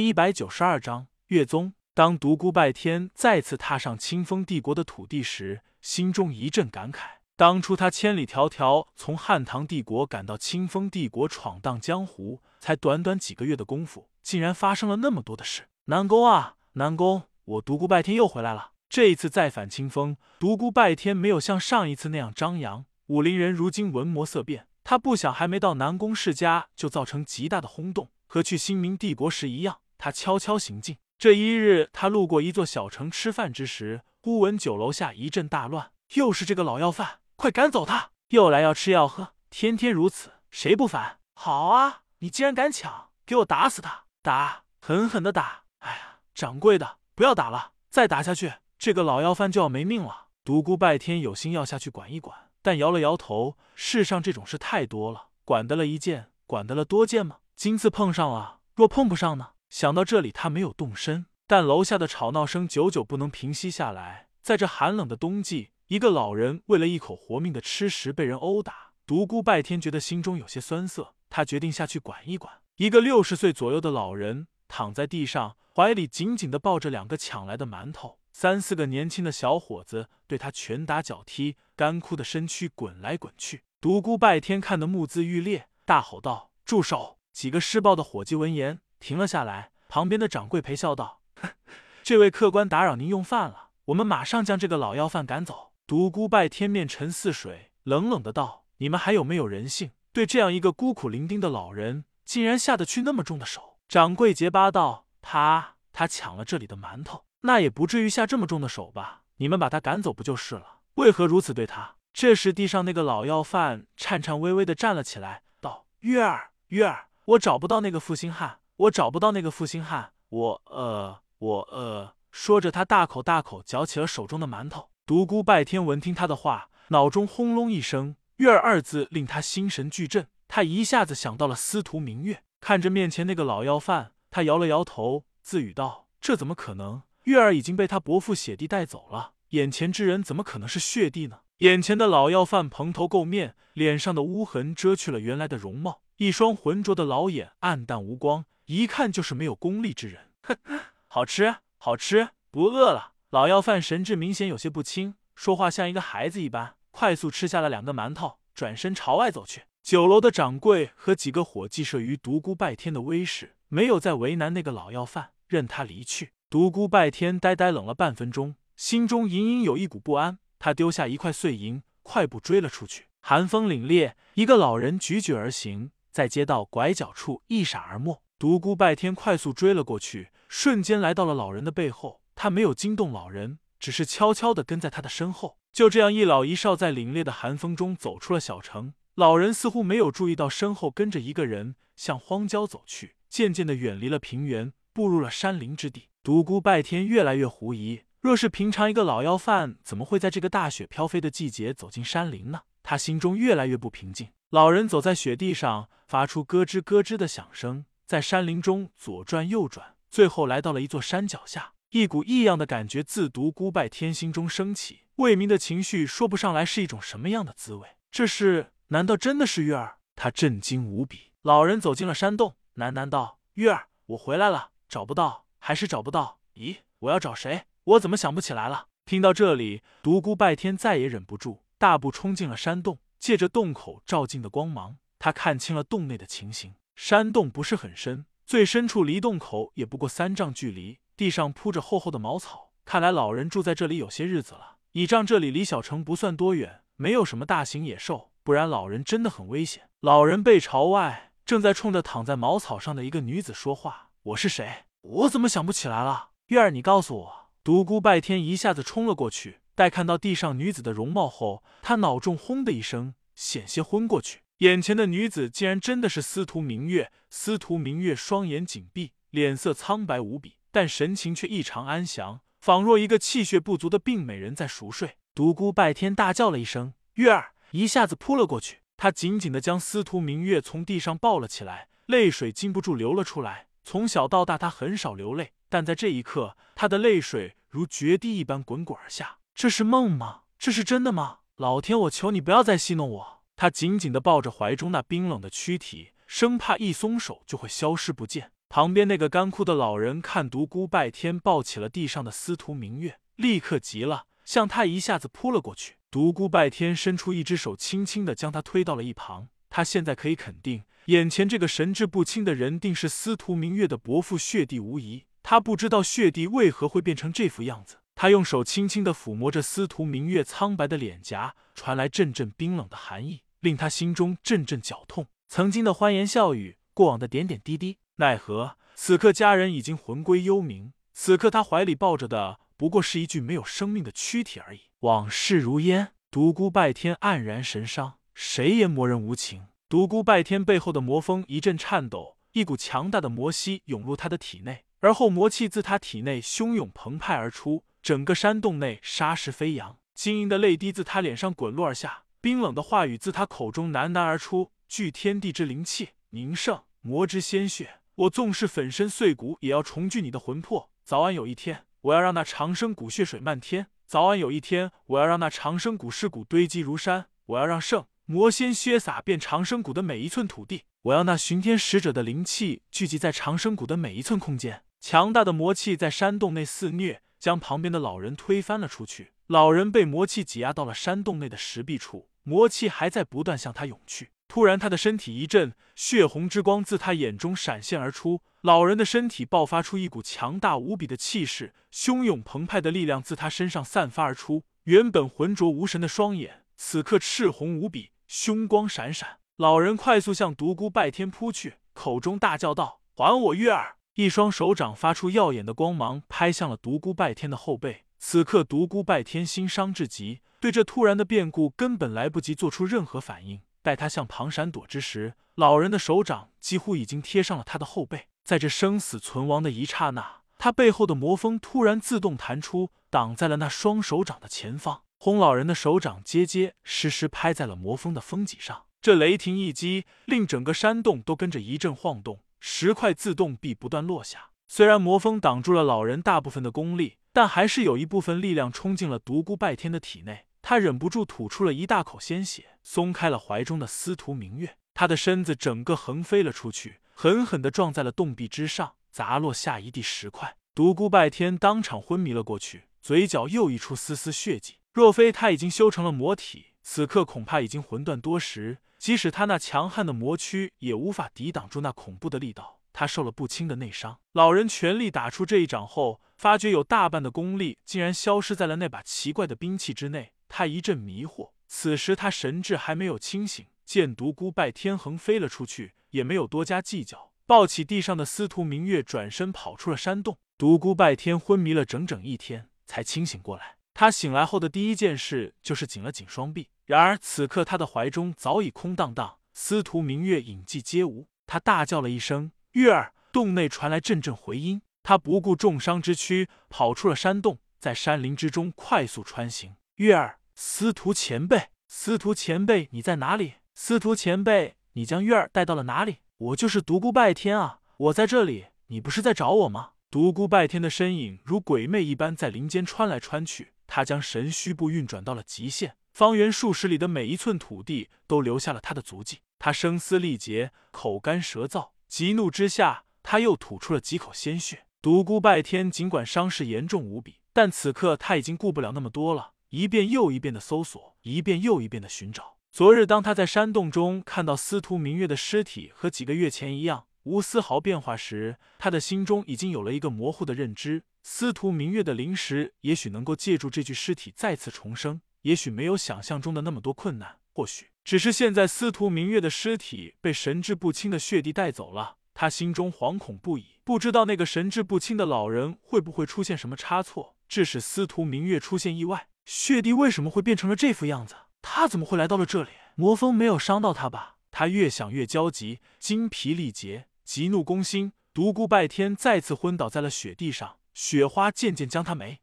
一百九十二章月宗。当独孤拜天再次踏上清风帝国的土地时，心中一阵感慨。当初他千里迢迢从汉唐帝国赶到清风帝国闯荡江湖，才短短几个月的功夫，竟然发生了那么多的事。南宫啊，南宫，我独孤拜天又回来了。这一次再返清风，独孤拜天没有像上一次那样张扬。武林人如今文魔色变，他不想还没到南宫世家就造成极大的轰动，和去新明帝国时一样。他悄悄行进。这一日，他路过一座小城吃饭之时，忽闻酒楼下一阵大乱。又是这个老要饭，快赶走他！又来要吃要喝，天天如此，谁不烦？好啊，你既然敢抢，给我打死他！打，狠狠的打！哎呀，掌柜的，不要打了，再打下去，这个老要饭就要没命了。独孤拜天有心要下去管一管，但摇了摇头。世上这种事太多了，管得了一件，管得了多件吗？今次碰上了，若碰不上呢？想到这里，他没有动身，但楼下的吵闹声久久不能平息下来。在这寒冷的冬季，一个老人为了一口活命的吃食被人殴打，独孤拜天觉得心中有些酸涩。他决定下去管一管。一个六十岁左右的老人躺在地上，怀里紧紧的抱着两个抢来的馒头。三四个年轻的小伙子对他拳打脚踢，干枯的身躯滚来滚去。独孤拜天看得目眦欲裂，大吼道：“住手！”几个施暴的伙计闻言。停了下来，旁边的掌柜陪笑道：“这位客官打扰您用饭了，我们马上将这个老要饭赶走。”独孤拜天面沉似水，冷冷的道：“你们还有没有人性？对这样一个孤苦伶仃的老人，竟然下得去那么重的手？”掌柜结巴道：“他他抢了这里的馒头，那也不至于下这么重的手吧？你们把他赶走不就是了？为何如此对他？”这时，地上那个老要饭颤颤巍巍的站了起来，道：“月儿，月儿，我找不到那个负心汉。”我找不到那个负心汉，我呃，我呃，说着，他大口大口嚼起了手中的馒头。独孤拜天闻听他的话，脑中轰隆一声，“月儿”二字令他心神俱震。他一下子想到了司徒明月，看着面前那个老要饭，他摇了摇头，自语道：“这怎么可能？月儿已经被他伯父血帝带走了，眼前之人怎么可能是血帝呢？”眼前的老要饭蓬头垢面，脸上的污痕遮去了原来的容貌，一双浑浊的老眼暗淡无光。一看就是没有功力之人。哼，好吃，好吃，不饿了。老要饭神志明显有些不清，说话像一个孩子一般，快速吃下了两个馒头，转身朝外走去。酒楼的掌柜和几个伙计慑于独孤拜天的威势，没有再为难那个老要饭，任他离去。独孤拜天呆呆冷了半分钟，心中隐隐有一股不安。他丢下一块碎银，快步追了出去。寒风凛冽，一个老人踽踽而行，在街道拐角处一闪而没。独孤拜天快速追了过去，瞬间来到了老人的背后。他没有惊动老人，只是悄悄的跟在他的身后。就这样，一老一少在凛冽的寒风中走出了小城。老人似乎没有注意到身后跟着一个人，向荒郊走去，渐渐的远离了平原，步入了山林之地。独孤拜天越来越狐疑：若是平常一个老要饭，怎么会在这个大雪飘飞的季节走进山林呢？他心中越来越不平静。老人走在雪地上，发出咯吱咯吱的响声。在山林中左转右转，最后来到了一座山脚下。一股异样的感觉自独孤拜天心中升起，魏明的情绪说不上来是一种什么样的滋味。这是？难道真的是月儿？他震惊无比。老人走进了山洞，喃喃道：“月儿，我回来了，找不到，还是找不到。咦，我要找谁？我怎么想不起来了？”听到这里，独孤拜天再也忍不住，大步冲进了山洞。借着洞口照进的光芒，他看清了洞内的情形。山洞不是很深，最深处离洞口也不过三丈距离。地上铺着厚厚的茅草，看来老人住在这里有些日子了。倚仗这里离小城不算多远，没有什么大型野兽，不然老人真的很危险。老人背朝外，正在冲着躺在茅草上的一个女子说话：“我是谁？我怎么想不起来了？月儿，你告诉我。”独孤拜天一下子冲了过去，待看到地上女子的容貌后，他脑中轰的一声，险些昏过去。眼前的女子竟然真的是司徒明月。司徒明月双眼紧闭，脸色苍白无比，但神情却异常安详，仿若一个气血不足的病美人在熟睡。独孤拜天大叫了一声：“月儿！”一下子扑了过去，他紧紧的将司徒明月从地上抱了起来，泪水禁不住流了出来。从小到大，他很少流泪，但在这一刻，他的泪水如决堤一般滚滚而下。这是梦吗？这是真的吗？老天，我求你不要再戏弄我！他紧紧的抱着怀中那冰冷的躯体，生怕一松手就会消失不见。旁边那个干枯的老人看独孤拜天抱起了地上的司徒明月，立刻急了，向他一下子扑了过去。独孤拜天伸出一只手，轻轻的将他推到了一旁。他现在可以肯定，眼前这个神志不清的人定是司徒明月的伯父血帝无疑。他不知道血帝为何会变成这副样子。他用手轻轻的抚摸着司徒明月苍白的脸颊，传来阵阵冰冷的寒意，令他心中阵阵绞痛。曾经的欢言笑语，过往的点点滴滴，奈何此刻家人已经魂归幽冥。此刻他怀里抱着的不过是一具没有生命的躯体而已。往事如烟，独孤拜天黯然神伤。谁言魔人无情？独孤拜天背后的魔风一阵颤抖，一股强大的魔息涌入他的体内，而后魔气自他体内汹涌澎湃而出。整个山洞内沙石飞扬，晶莹的泪滴自他脸上滚落而下，冰冷的话语自他口中喃喃而出：“聚天地之灵气，凝圣魔之鲜血，我纵是粉身碎骨，也要重聚你的魂魄。早晚有一天，我要让那长生谷血水漫天；早晚有一天，我要让那长生谷尸骨堆积如山；我要让圣魔仙血洒遍长生谷的每一寸土地；我要那巡天使者的灵气聚集在长生谷的每一寸空间。强大的魔气在山洞内肆虐。”将旁边的老人推翻了出去，老人被魔气挤压到了山洞内的石壁处，魔气还在不断向他涌去。突然，他的身体一震，血红之光自他眼中闪现而出，老人的身体爆发出一股强大无比的气势，汹涌澎湃的力量自他身上散发而出。原本浑浊无神的双眼，此刻赤红无比，凶光闪闪。老人快速向独孤拜天扑去，口中大叫道：“还我月儿！”一双手掌发出耀眼的光芒，拍向了独孤拜天的后背。此刻，独孤拜天心伤至极，对这突然的变故根本来不及做出任何反应。待他向旁闪躲之时，老人的手掌几乎已经贴上了他的后背。在这生死存亡的一刹那，他背后的魔风突然自动弹出，挡在了那双手掌的前方。轰！老人的手掌结结实实拍在了魔风的风脊上。这雷霆一击，令整个山洞都跟着一阵晃动。石块自动壁不断落下，虽然魔风挡住了老人大部分的功力，但还是有一部分力量冲进了独孤拜天的体内。他忍不住吐出了一大口鲜血，松开了怀中的司徒明月，他的身子整个横飞了出去，狠狠地撞在了洞壁之上，砸落下一地石块。独孤拜天当场昏迷了过去，嘴角又溢出丝丝血迹。若非他已经修成了魔体，此刻恐怕已经魂断多时。即使他那强悍的魔躯也无法抵挡住那恐怖的力道，他受了不轻的内伤。老人全力打出这一掌后，发觉有大半的功力竟然消失在了那把奇怪的兵器之内，他一阵迷惑。此时他神智还没有清醒，见独孤拜天横飞了出去，也没有多加计较，抱起地上的司徒明月，转身跑出了山洞。独孤拜天昏迷了整整一天，才清醒过来。他醒来后的第一件事就是紧了紧双臂。然而此刻他的怀中早已空荡荡，司徒明月影迹皆无。他大叫了一声：“月儿！”洞内传来阵阵回音。他不顾重伤之躯，跑出了山洞，在山林之中快速穿行。月儿，司徒前辈，司徒前辈，你在哪里？司徒前辈，你将月儿带到了哪里？我就是独孤拜天啊，我在这里，你不是在找我吗？独孤拜天的身影如鬼魅一般在林间穿来穿去，他将神虚步运转到了极限。方圆数十里的每一寸土地都留下了他的足迹。他声嘶力竭，口干舌燥，急怒之下，他又吐出了几口鲜血。独孤拜天尽管伤势严重无比，但此刻他已经顾不了那么多了，一遍又一遍的搜索，一遍又一遍的寻找。昨日，当他在山洞中看到司徒明月的尸体和几个月前一样无丝毫变化时，他的心中已经有了一个模糊的认知：司徒明月的灵石也许能够借助这具尸体再次重生。也许没有想象中的那么多困难，或许只是现在司徒明月的尸体被神志不清的血帝带走了，他心中惶恐不已，不知道那个神志不清的老人会不会出现什么差错，致使司徒明月出现意外。血帝为什么会变成了这副样子？他怎么会来到了这里？魔风没有伤到他吧？他越想越焦急，精疲力竭，急怒攻心，独孤拜天再次昏倒在了雪地上，雪花渐渐将他没